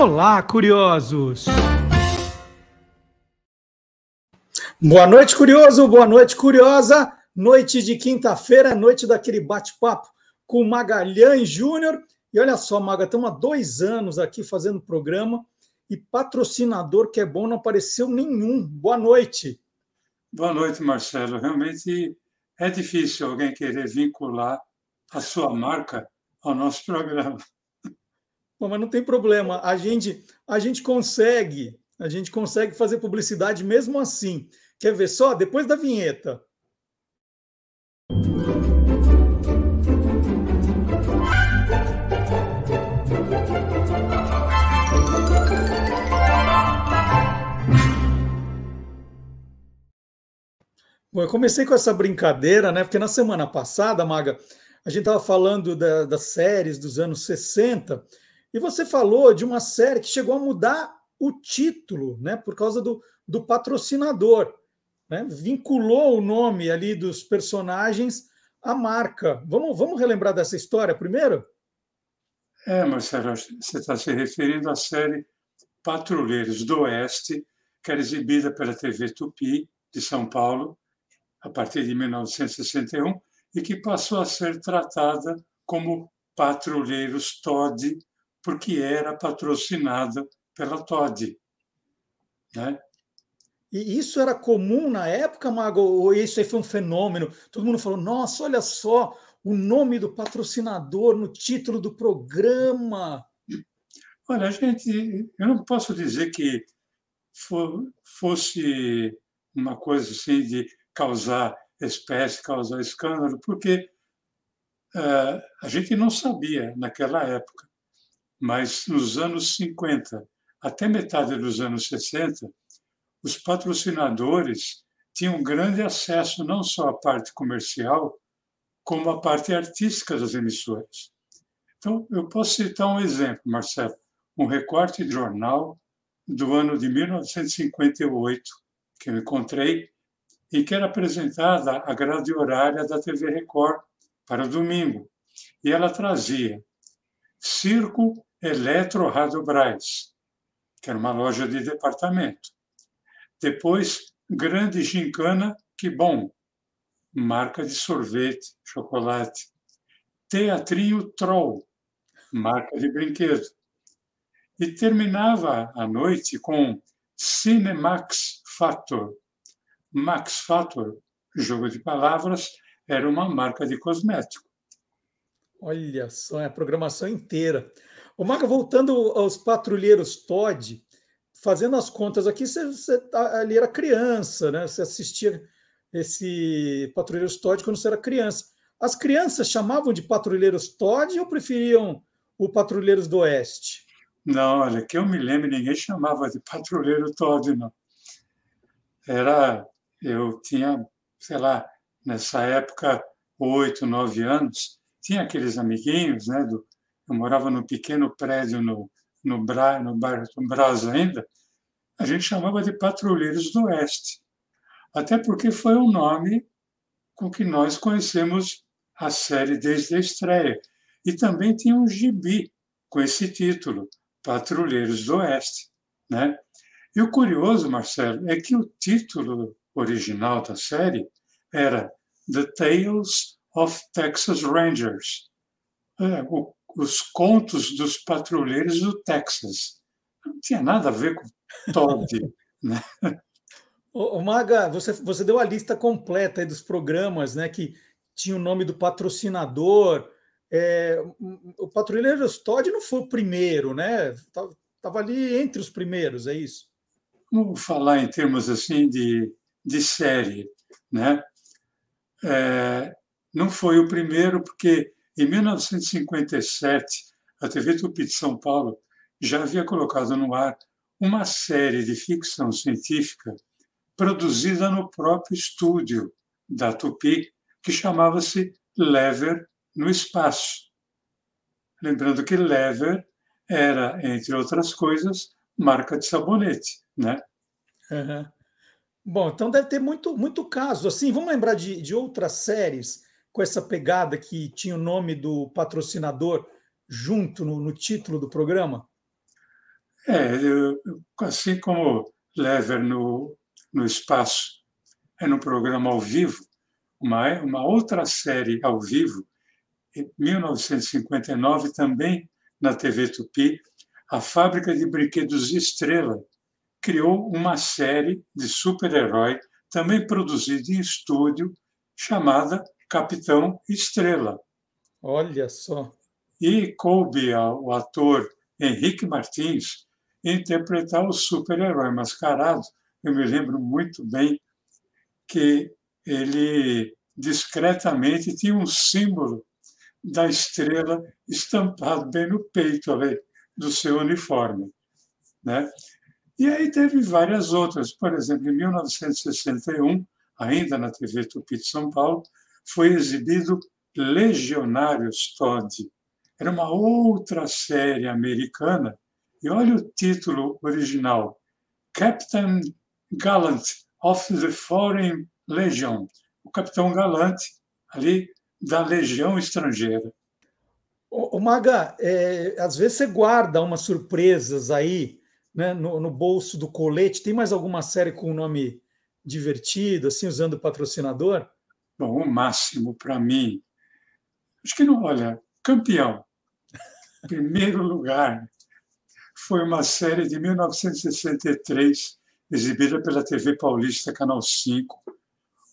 Olá, curiosos! Boa noite, curioso! Boa noite, curiosa! Noite de quinta-feira, noite daquele bate-papo com Magalhães Júnior. E olha só, Maga, estamos há dois anos aqui fazendo programa e patrocinador que é bom não apareceu nenhum. Boa noite. Boa noite, Marcelo. Realmente é difícil alguém querer vincular a sua marca ao nosso programa. Bom, mas não tem problema. A gente, a gente consegue, a gente consegue fazer publicidade mesmo assim. Quer ver só? Depois da vinheta. Bom, eu comecei com essa brincadeira, né? Porque na semana passada, Maga, a gente estava falando da, das séries dos anos 60 e você falou de uma série que chegou a mudar o título, né, por causa do, do patrocinador. Né? Vinculou o nome ali dos personagens à marca. Vamos, vamos relembrar dessa história primeiro? É, Marcelo, você está se referindo à série Patrulheiros do Oeste, que era exibida pela TV Tupi de São Paulo a partir de 1961 e que passou a ser tratada como Patrulheiros Todd porque era patrocinada pela Todd. Né? E isso era comum na época, Mago? Ou isso aí foi um fenômeno? Todo mundo falou: nossa, olha só, o nome do patrocinador no título do programa. Olha, gente, eu não posso dizer que fosse uma coisa assim de causar espécie, causar escândalo, porque uh, a gente não sabia naquela época mas nos anos 50 até metade dos anos 60, os patrocinadores tinham grande acesso não só à parte comercial, como à parte artística das emissoras. Então, eu posso citar um exemplo, Marcelo, um recorte de jornal do ano de 1958 que eu encontrei, em que era apresentada a grade horária da TV Record para domingo. E ela trazia Circo Eletro Rádio Braz, que era uma loja de departamento. Depois, Grande Gincana, que bom, marca de sorvete, chocolate. Teatrinho Troll, marca de brinquedo. E terminava a noite com Cinemax Factor. Max Factor, jogo de palavras, era uma marca de cosmético. Olha só, é a programação inteira. O Maga, voltando aos patrulheiros Todd, fazendo as contas aqui, você, você tá, ali era criança, né? Você assistia esse Patrulheiros Todd quando você era criança. As crianças chamavam de Patrulheiros Todd ou preferiam o Patrulheiros do Oeste? Não, olha, que eu me lembro, ninguém chamava de Patrulheiro Todd, não. Era, eu tinha, sei lá, nessa época, oito, nove anos, tinha aqueles amiguinhos, né, do, eu morava num pequeno prédio no, no, Bra, no bairro do Brás ainda, a gente chamava de Patrulheiros do Oeste. Até porque foi o nome com que nós conhecemos a série desde a estreia. E também tinha um gibi com esse título, Patrulheiros do Oeste. Né? E o curioso, Marcelo, é que o título original da série era The Tales of Texas Rangers. É, o os contos dos patrulheiros do Texas. Não tinha nada a ver com Todd. né? Ô, Maga, você, você deu a lista completa dos programas né, que tinha o nome do patrocinador. É, o Patrulheiros Todd não foi o primeiro, né? Estava ali entre os primeiros, é isso? Vamos falar em termos assim de, de série, né? É, não foi o primeiro, porque em 1957, a TV Tupi de São Paulo já havia colocado no ar uma série de ficção científica produzida no próprio estúdio da Tupi, que chamava-se Lever no Espaço. Lembrando que Lever era, entre outras coisas, marca de sabonete, né? Uhum. Bom, então deve ter muito, muito caso. Assim, vamos lembrar de, de outras séries com essa pegada que tinha o nome do patrocinador junto no, no título do programa? É, eu, assim como Lever no, no espaço é no programa ao vivo, uma, uma outra série ao vivo, em 1959, também na TV Tupi, a fábrica de brinquedos Estrela criou uma série de super-herói, também produzida em estúdio, chamada Capitão Estrela. Olha só. E coube ao ator Henrique Martins interpretar o super-herói mascarado. Eu me lembro muito bem que ele discretamente tinha um símbolo da estrela estampado bem no peito ali, do seu uniforme. Né? E aí teve várias outras. Por exemplo, em 1961, ainda na TV Tupi de São Paulo, foi exibido Legionários Todd. Era uma outra série americana. E olha o título original: Captain Gallant of the Foreign Legion. O Capitão Galante, ali da Legião Estrangeira. O, Maga, é, às vezes você guarda umas surpresas aí né, no, no, bolso do colete. Tem mais alguma série com um nome divertido, assim, usando patrocinador? Bom, o máximo para mim. Acho que não, olha, campeão. Primeiro lugar. Foi uma série de 1963, exibida pela TV Paulista, Canal 5.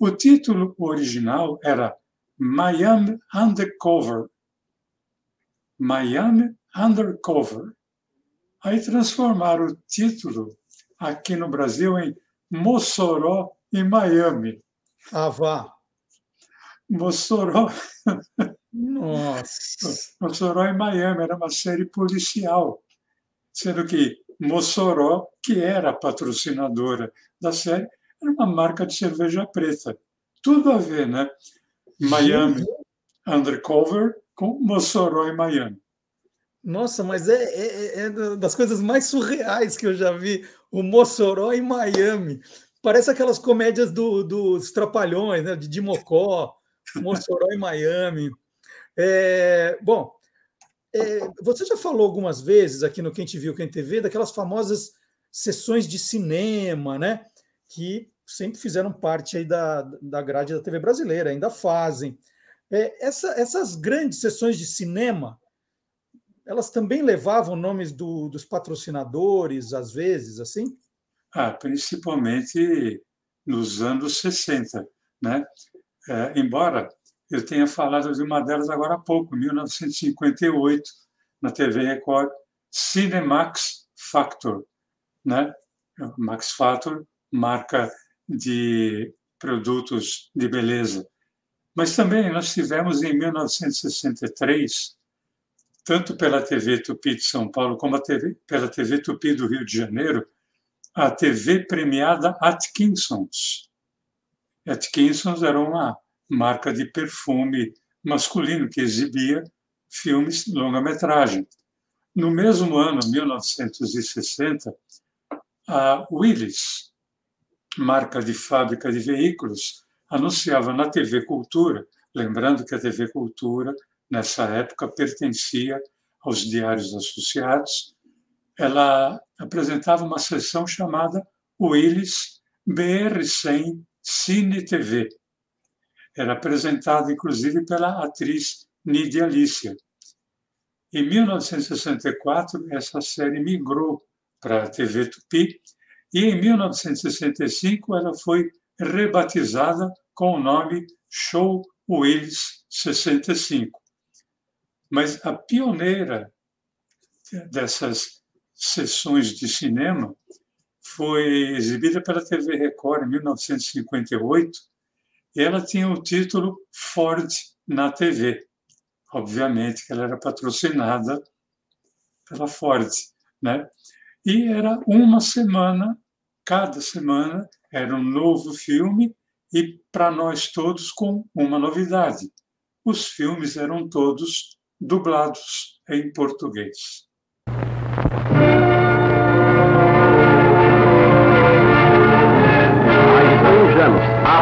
O título original era Miami Undercover. Miami Undercover. Aí transformaram o título aqui no Brasil em Mossoró e Miami. Ah, vá. Mossoró. Nossa. Mossoró e Miami era uma série policial, sendo que Mossoró, que era a patrocinadora da série, era uma marca de cerveja preta. Tudo a ver, né? Miami Undercover com Mossoró e Miami. Nossa, mas é, é, é, das coisas mais surreais que eu já vi. O Mossoró em Miami. Parece aquelas comédias do, dos Trapalhões, né? de Dimocó, Mossoró em Miami. É, bom, é, você já falou algumas vezes aqui no Quem Te Viu, Quem TV, daquelas famosas sessões de cinema, né? Que sempre fizeram parte aí da, da grade da TV brasileira, ainda fazem. É, essa, essas grandes sessões de cinema, elas também levavam nomes do, dos patrocinadores, às vezes, assim? Ah, principalmente nos anos 60, né? É, embora eu tenha falado de uma delas agora há pouco, 1958, na TV Record, Cinemax Factor, né? Max Factor, marca de produtos de beleza. Mas também nós tivemos em 1963, tanto pela TV Tupi de São Paulo como TV, pela TV Tupi do Rio de Janeiro, a TV premiada Atkinsons. Atkinsons era uma marca de perfume masculino que exibia filmes longa-metragem. No mesmo ano, 1960, a Willis, marca de fábrica de veículos, anunciava na TV Cultura, lembrando que a TV Cultura, nessa época, pertencia aos Diários Associados, ela apresentava uma sessão chamada Willis BR100 Cine TV. Era apresentada, inclusive, pela atriz Nidia Alicia. Em 1964, essa série migrou para a TV Tupi e em 1965 ela foi rebatizada com o nome Show Willis 65. Mas a pioneira dessas sessões de cinema foi exibida pela TV Record em 1958 e ela tinha o título Ford na TV. Obviamente que ela era patrocinada pela Ford, né? E era uma semana, cada semana era um novo filme e para nós todos com uma novidade. Os filmes eram todos dublados em português.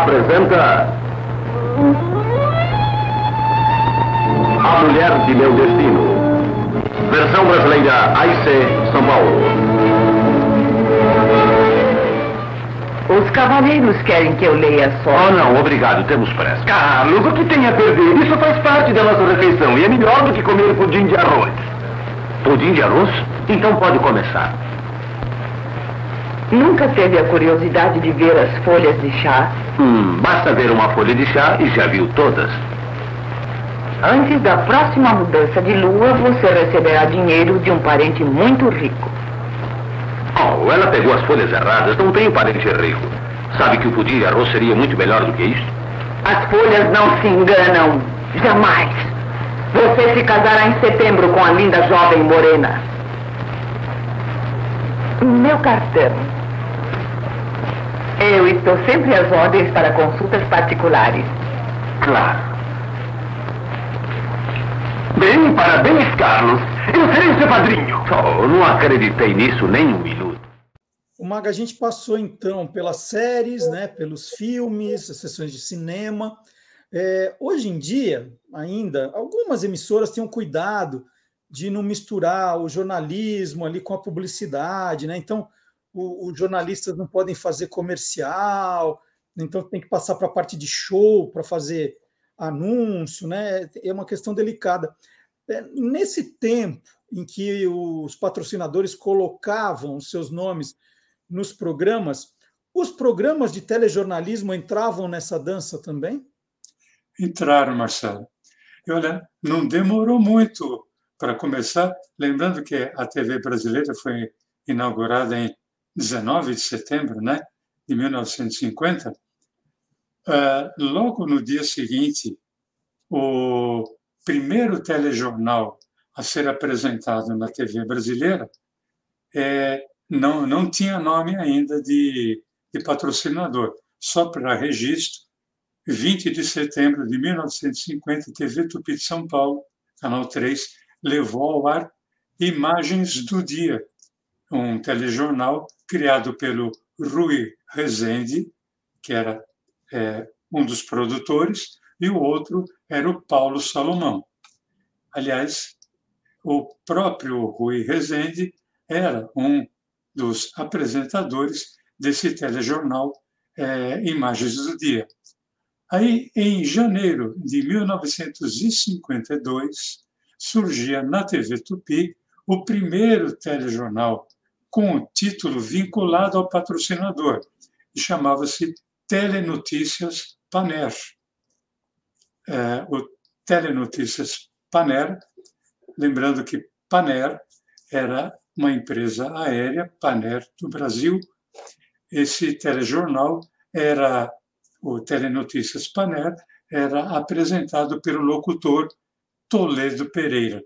apresenta. A Mulher de Meu Destino. Versão brasileira AIC São Paulo. Os cavaleiros querem que eu leia só. Oh, não, obrigado, temos pressa. Carlos, o que tem a perder? Isso faz parte da nossa refeição e é melhor do que comer pudim de arroz. Pudim de arroz? Então pode começar. Nunca teve a curiosidade de ver as folhas de chá? Hum, basta ver uma folha de chá e já viu todas. Antes da próxima mudança de lua, você receberá dinheiro de um parente muito rico. Oh, ela pegou as folhas erradas. Não tenho parente rico. Sabe que o pudim de arroz seria muito melhor do que isso? As folhas não se enganam. Jamais. Você se casará em setembro com a linda jovem morena. Meu cartão. Eu estou sempre às ordens para consultas particulares. Claro. Bem, parabéns, Carlos. Eu serei seu padrinho. Oh, não acreditei nisso nem um minuto. O Maga, a gente passou então pelas séries, né, pelos filmes, as sessões de cinema. É, hoje em dia, ainda, algumas emissoras têm um cuidado de não misturar o jornalismo ali com a publicidade, né? Então, os jornalistas não podem fazer comercial, então tem que passar para a parte de show para fazer anúncio, né? É uma questão delicada. É, nesse tempo em que os patrocinadores colocavam seus nomes nos programas, os programas de telejornalismo entravam nessa dança também? Entraram, Marcelo. E olha, não demorou muito para começar, lembrando que a TV brasileira foi inaugurada em 19 de setembro né, de 1950, Uh, logo no dia seguinte, o primeiro telejornal a ser apresentado na TV brasileira é, não, não tinha nome ainda de, de patrocinador. Só para registro, 20 de setembro de 1950, TV Tupi de São Paulo, Canal 3, levou ao ar Imagens do Dia, um telejornal criado pelo Rui Rezende, que era é, um dos produtores, e o outro era o Paulo Salomão. Aliás, o próprio Rui Rezende era um dos apresentadores desse telejornal é, Imagens do Dia. Aí, em janeiro de 1952, surgia na TV Tupi o primeiro telejornal com o título vinculado ao patrocinador, e chamava-se Telenotícias Paner. É, o Telenotícias Paner, lembrando que Paner era uma empresa aérea, Paner do Brasil. Esse telejornal era o Telenotícias Paner era apresentado pelo locutor Toledo Pereira.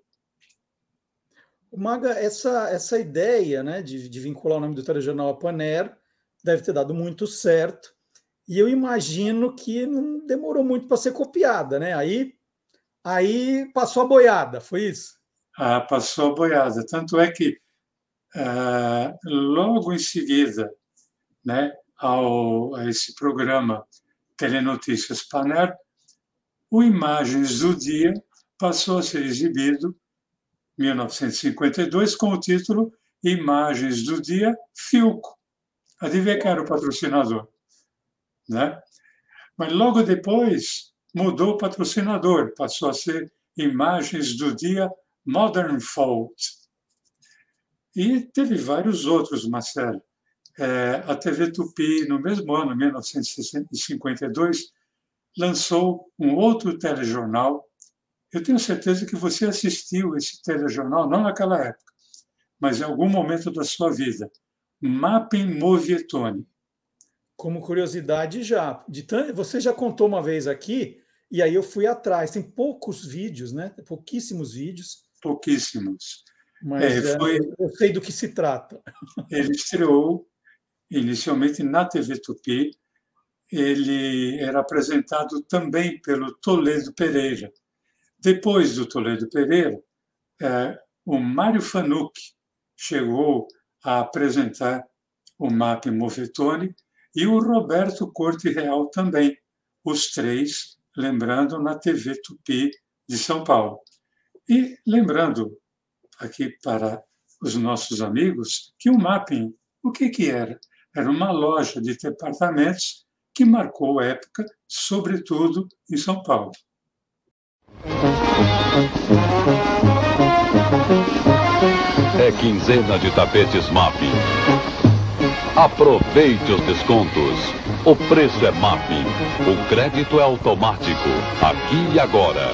Maga, essa, essa ideia né, de, de vincular o nome do telejornal a Paner deve ter dado muito certo. E eu imagino que não demorou muito para ser copiada, né? Aí, aí passou a boiada, foi isso? Ah, passou a boiada. Tanto é que ah, logo em seguida, né, ao, a esse programa Telenotícias Paner, o Imagens do Dia passou a ser exibido 1952 com o título Imagens do Dia Filco. Adivinha quem era o patrocinador? Né? Mas logo depois mudou o patrocinador, passou a ser Imagens do Dia Modern Fault. E teve vários outros, Marcelo. É, a TV Tupi, no mesmo ano, 1952, lançou um outro telejornal. Eu tenho certeza que você assistiu esse telejornal, não naquela época, mas em algum momento da sua vida. Mapping Movietone como curiosidade já. De você já contou uma vez aqui, e aí eu fui atrás. Tem poucos vídeos, né? Pouquíssimos vídeos. Pouquíssimos. Mas é, foi... eu sei do que se trata. Ele estreou inicialmente na TV Tupi. Ele era apresentado também pelo Toledo Pereira. Depois do Toledo Pereira, é, o Mário Fanuc chegou a apresentar o MAP Movetone e o Roberto Corte Real também, os três, lembrando, na TV Tupi de São Paulo. E lembrando aqui para os nossos amigos que o mapping, o que, que era? Era uma loja de departamentos que marcou época, sobretudo em São Paulo. É quinzena de tapetes MAP. Aproveite os descontos. O preço é MAP. O crédito é automático. Aqui e agora.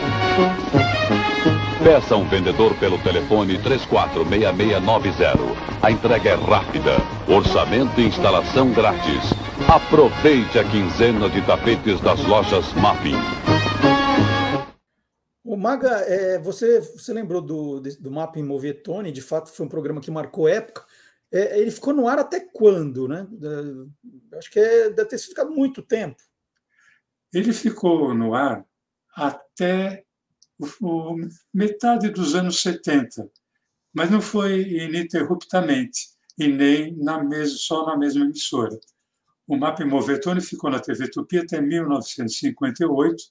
Peça um vendedor pelo telefone 346690. A entrega é rápida. Orçamento e instalação grátis. Aproveite a quinzena de tapetes das lojas Mapping. O Maga, é, você, você lembrou do, do Mapping Movetone, de fato foi um programa que marcou época. É, ele ficou no ar até quando, né? Acho que é, deve ter ficado muito tempo. Ele ficou no ar até o, metade dos anos 70, mas não foi ininterruptamente e nem na mes só na mesma emissora. O MAP Movetone ficou na TV Tupi até 1958,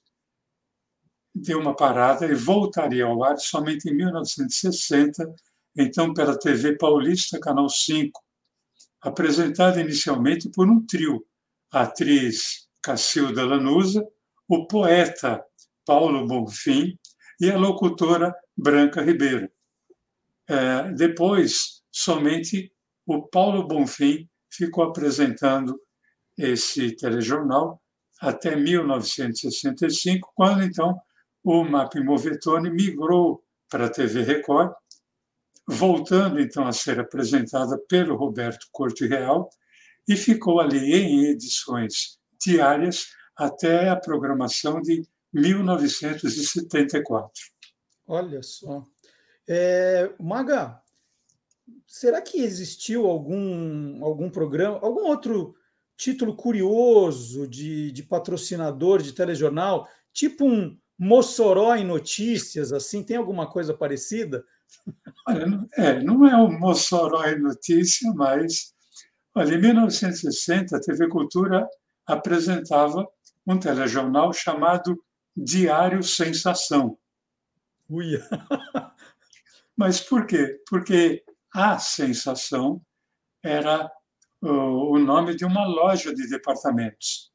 deu uma parada e voltaria ao ar somente em 1960, então pela TV Paulista, Canal 5, apresentada inicialmente por um trio, a atriz Cacilda Lanusa, o poeta Paulo Bonfim e a locutora Branca Ribeiro. É, depois, somente o Paulo Bonfim ficou apresentando esse telejornal até 1965, quando então o MAP Movetone migrou para a TV Record, voltando então a ser apresentada pelo Roberto Corte Real e ficou ali em edições diárias até a programação de 1974. Olha só. É, Maga, será que existiu algum, algum programa, algum outro título curioso de, de patrocinador de telejornal, tipo um Mossoró em Notícias, assim, tem alguma coisa parecida? Olha, é, não é o Mossoró em Notícia, mas olha, em 1960 a TV Cultura apresentava um telejornal chamado Diário Sensação. Ui. Mas por quê? Porque a Sensação era o nome de uma loja de departamentos.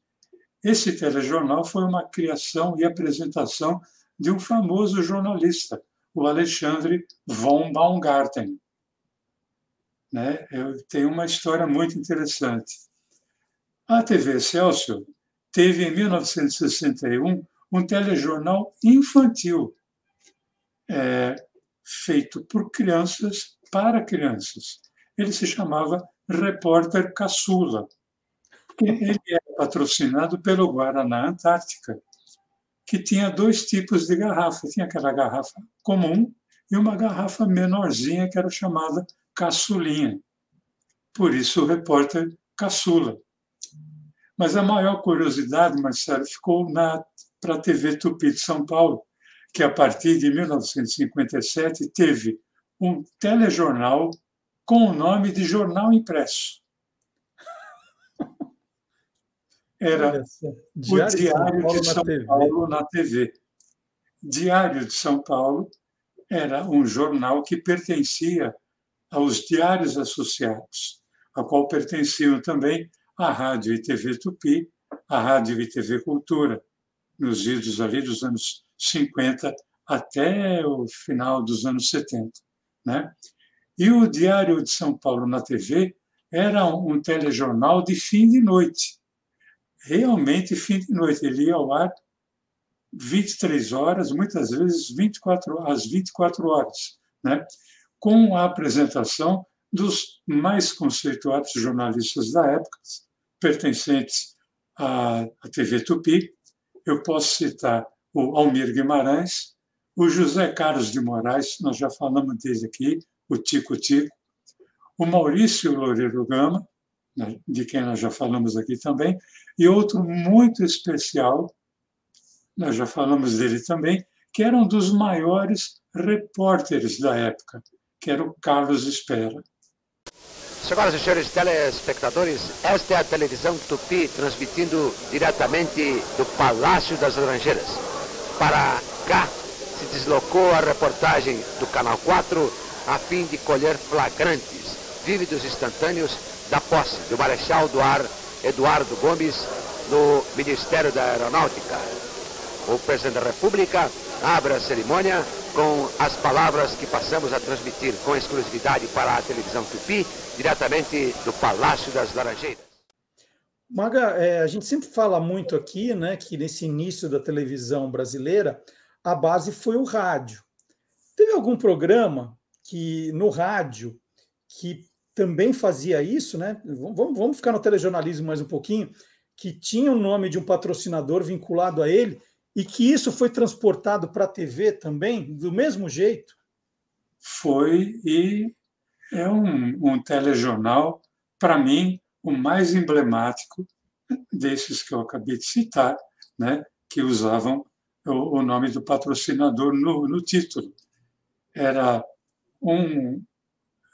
Esse telejornal foi uma criação e apresentação de um famoso jornalista, o Alexandre von Baumgarten. Né? Eu tenho uma história muito interessante. A TV Celso teve, em 1961, um telejornal infantil, é, feito por crianças para crianças. Ele se chamava Repórter Caçula. Ele patrocinado pelo Guaraná Antártica, que tinha dois tipos de garrafa. Tinha aquela garrafa comum e uma garrafa menorzinha que era chamada caçulinha. Por isso o repórter caçula. Mas a maior curiosidade, Marcelo, ficou para a TV Tupi de São Paulo, que a partir de 1957 teve um telejornal com o nome de Jornal Impresso. Era Diário o Diário de São, de São Paulo na TV. Diário de São Paulo era um jornal que pertencia aos Diários Associados, a qual pertenciam também a Rádio e TV Tupi, a Rádio e TV Cultura, nos idos ali dos anos 50 até o final dos anos 70. Né? E o Diário de São Paulo na TV era um telejornal de fim de noite. Realmente fim de noite. Ele ia ao ar 23 horas, muitas vezes 24, às 24 horas, né? com a apresentação dos mais conceituados jornalistas da época, pertencentes à TV Tupi, eu posso citar o Almir Guimarães, o José Carlos de Moraes, nós já falamos dele aqui, o Tico Tico, o Maurício Loureiro Gama, de quem nós já falamos aqui também, e outro muito especial, nós já falamos dele também, que era um dos maiores repórteres da época, que era o Carlos Espera. Senhoras e senhores telespectadores, esta é a televisão Tupi transmitindo diretamente do Palácio das Laranjeiras. Para cá se deslocou a reportagem do Canal 4 a fim de colher flagrantes, vívidos instantâneos da posse do Marechal do Ar Eduardo Gomes no Ministério da Aeronáutica. O presidente da República abre a cerimônia com as palavras que passamos a transmitir com exclusividade para a televisão Tupi, diretamente do Palácio das Laranjeiras. Maga, é, a gente sempre fala muito aqui, né, que nesse início da televisão brasileira, a base foi o rádio. Teve algum programa que no rádio que também fazia isso, né? Vamos, vamos ficar no telejornalismo mais um pouquinho, que tinha o nome de um patrocinador vinculado a ele e que isso foi transportado para a TV também, do mesmo jeito? Foi e é um, um telejornal, para mim, o mais emblemático desses que eu acabei de citar, né, que usavam o, o nome do patrocinador no, no título. Era um,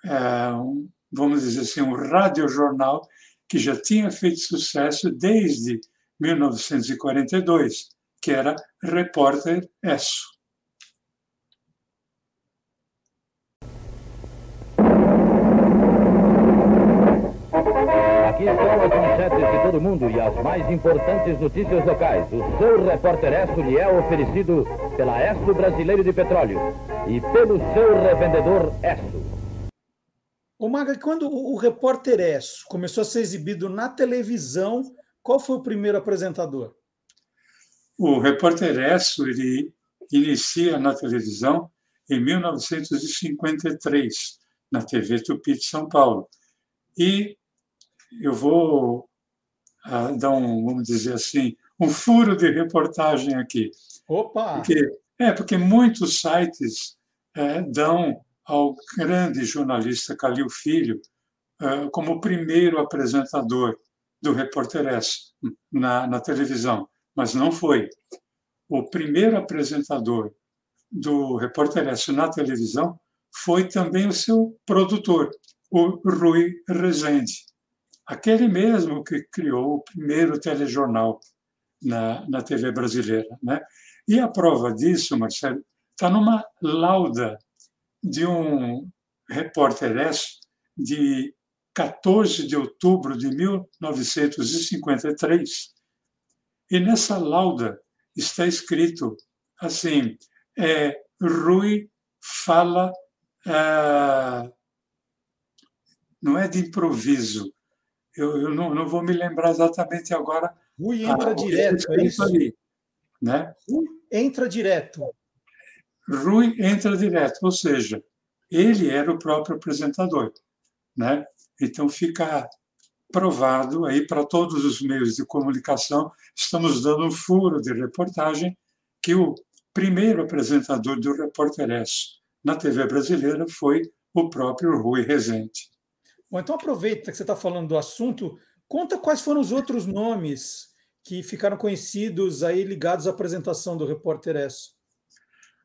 é, um, vamos dizer assim, um radiojornal que já tinha feito sucesso desde 1942, que era Repórter Esso. Aqui estão as manchetes de todo mundo e as mais importantes notícias locais. O seu repórter Esso lhe é oferecido pela Esso Brasileiro de Petróleo e pelo seu revendedor Esso. O Maga, quando o repórter Esso começou a ser exibido na televisão, qual foi o primeiro apresentador? O repórter Esso ele inicia na televisão em 1953, na TV Tupi de São Paulo. E eu vou uh, dar um, vamos dizer assim, um furo de reportagem aqui. Opa! Porque, é, porque muitos sites é, dão ao grande jornalista Calil Filho é, como primeiro apresentador do Repórter S na, na televisão, mas não foi. O primeiro apresentador do Repórter S na televisão foi também o seu produtor, o Rui Rezende aquele mesmo que criou o primeiro telejornal na, na TV brasileira. Né? E a prova disso, Marcelo, está numa lauda de um repórter S de 14 de outubro de 1953. E nessa lauda está escrito assim: é, Rui fala, ah, não é de improviso, eu, eu não, não, vou me lembrar exatamente agora. Rui entra ah, direto, é isso? Ali, né? Rui entra direto. Rui entra direto, ou seja, ele era o próprio apresentador. Né? Então fica provado aí para todos os meios de comunicação, estamos dando um furo de reportagem que o primeiro apresentador do Repórter S na TV brasileira foi o próprio Rui Rezende. Bom, então aproveita que você está falando do assunto, conta quais foram os outros nomes que ficaram conhecidos aí ligados à apresentação do Repórter S.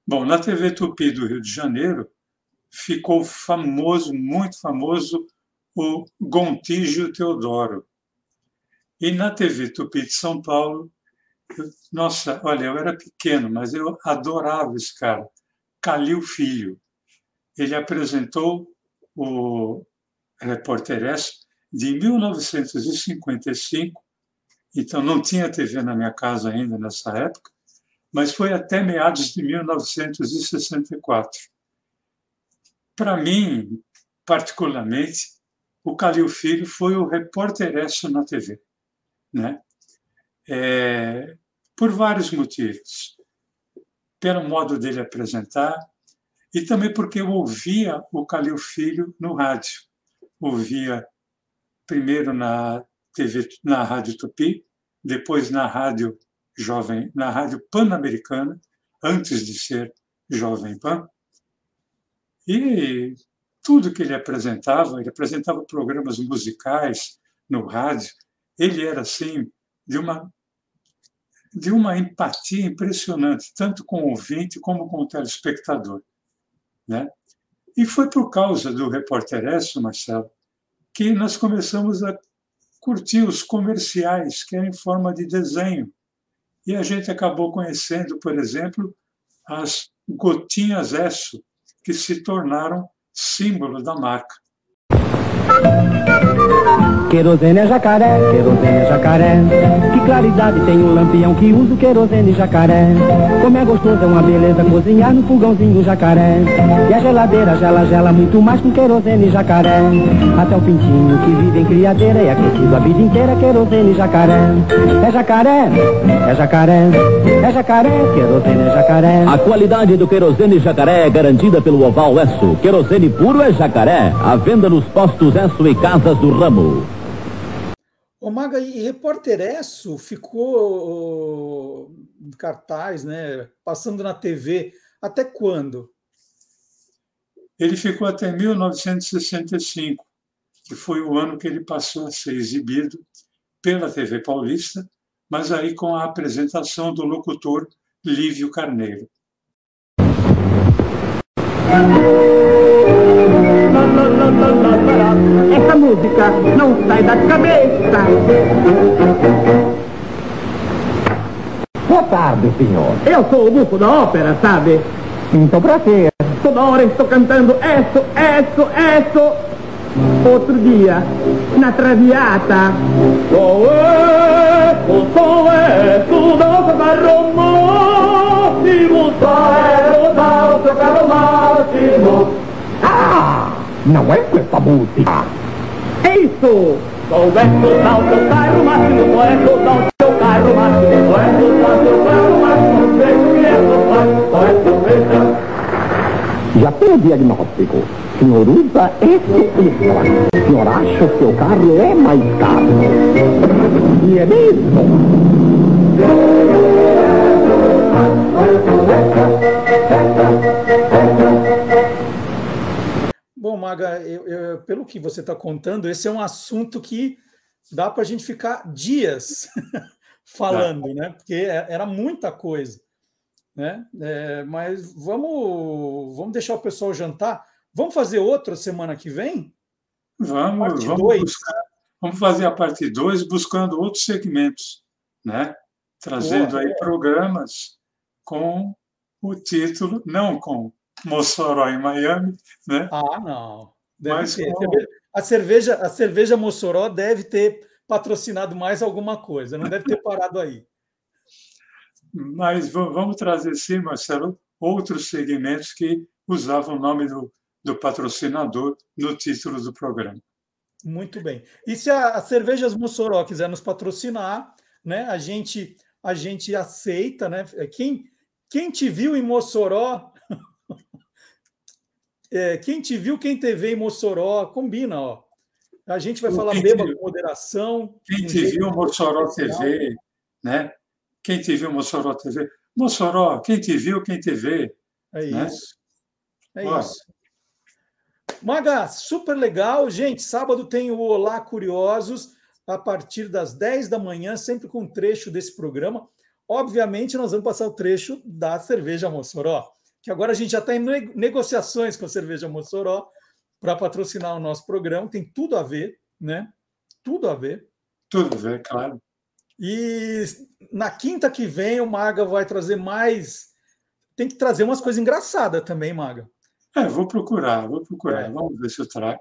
Bom, na TV Tupi do Rio de Janeiro ficou famoso, muito famoso, o Gontijo Teodoro. E na TV Tupi de São Paulo, eu, nossa, olha, eu era pequeno, mas eu adorava esse cara, Calil Filho. Ele apresentou o Repórter S, de 1955. Então, não tinha TV na minha casa ainda nessa época, mas foi até meados de 1964. Para mim, particularmente, o Calil Filho foi o repórter na TV, né? É, por vários motivos. Pelo modo dele apresentar, e também porque eu ouvia o Calil Filho no rádio ouvia primeiro na TV, na Rádio Tupi, depois na Rádio Jovem, na Rádio Pan-Americana, antes de ser Jovem Pan. E tudo que ele apresentava, ele apresentava programas musicais no rádio, ele era assim de uma de uma empatia impressionante, tanto com o ouvinte como com o telespectador, né? E foi por causa do Repórter S, Marcelo, que nós começamos a curtir os comerciais, que eram em forma de desenho. E a gente acabou conhecendo, por exemplo, as gotinhas Esso, que se tornaram símbolo da marca. Querosene é jacaré, querosene é jacaré. Que claridade tem um lampião que usa o querosene jacaré. Como é gostoso, é uma beleza cozinhar no fogãozinho jacaré. E a geladeira gela, gela muito mais com querosene jacaré. Até o pintinho que vive em criadeira é aquecido a vida inteira, querosene jacaré. É jacaré, é jacaré, é jacaré, querosene é jacaré. A qualidade do querosene jacaré é garantida pelo Oval Esso. Querosene puro é jacaré. À venda nos postos Esso e casas do ramo. Ô Maga, e Repórter Esso ficou em cartaz, né? Passando na TV. Até quando? Ele ficou até 1965, que foi o ano que ele passou a ser exibido pela TV Paulista, mas aí com a apresentação do locutor Lívio Carneiro. Essa música não sai da cabeça. Boa tarde, senhor. Eu sou o bufo da ópera, sabe? Então, pra quê? Toda hora estou cantando eso, eso, eso. Outro dia, na traviata. Sou eu, sou dança da romântico, sou dança da romântico. Ah! Não é questa música. É isso! Sou o dar o seu carro máximo, o dar o seu carro máximo, o dar o seu carro máximo, sei que é sou sou Já tem o diagnóstico. Senhor usa esse extra. Senhor acha que o seu carro é mais caro. E é mesmo. Bom, Maga, eu, eu, pelo que você está contando, esse é um assunto que dá para a gente ficar dias falando, né? Porque era muita coisa, né? É, mas vamos, vamos deixar o pessoal jantar. Vamos fazer outra semana que vem? Vamos, vamos, buscar, vamos fazer a parte 2 buscando outros segmentos, né? Trazendo aí é. programas com o título, não com Mossoró em Miami, né? Ah, não. Deve Mas ter. A cerveja, a cerveja Mossoró deve ter patrocinado mais alguma coisa, não deve ter parado aí. Mas vamos trazer sim, Marcelo, outros segmentos que usavam o nome do, do patrocinador no título do programa. Muito bem. E se a, a Cervejas Mossoró quiser nos patrocinar, né, a gente a gente aceita, né? Quem, quem te viu em Mossoró é, quem te viu, quem te vê em Mossoró, combina, ó. A gente vai falar beba com moderação. Quem te viu Mossoró TV, né? Quem te viu Mossoró TV. Mossoró, quem te viu, quem te vê. É né? isso. É ó. isso. Maga, super legal. Gente, sábado tem o Olá Curiosos, a partir das 10 da manhã, sempre com um trecho desse programa. Obviamente, nós vamos passar o trecho da cerveja Mossoró que agora a gente já está em negociações com a Cerveja Mossoró para patrocinar o nosso programa, tem tudo a ver, né? Tudo a ver. Tudo a ver, claro. E na quinta que vem o Maga vai trazer mais. Tem que trazer umas coisas engraçadas também, Maga. É, vou procurar, vou procurar. É. Vamos ver se eu trago.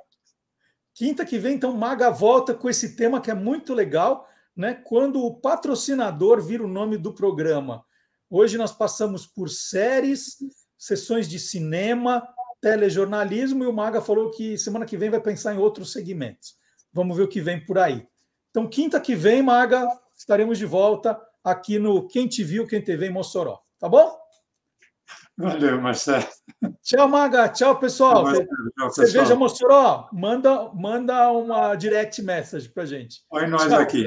Quinta que vem, então, Maga volta com esse tema que é muito legal, né? Quando o patrocinador vira o nome do programa. Hoje nós passamos por séries, sessões de cinema, telejornalismo, e o Maga falou que semana que vem vai pensar em outros segmentos. Vamos ver o que vem por aí. Então, quinta que vem, Maga, estaremos de volta aqui no Quem Te Viu, Quem Te Vê em Mossoró. Tá bom? Valeu, Marcelo. Tchau, Maga. Tchau, pessoal. Tchau, Cerveja Mossoró, manda, manda uma direct message para gente. Olha nós Tchau. aqui.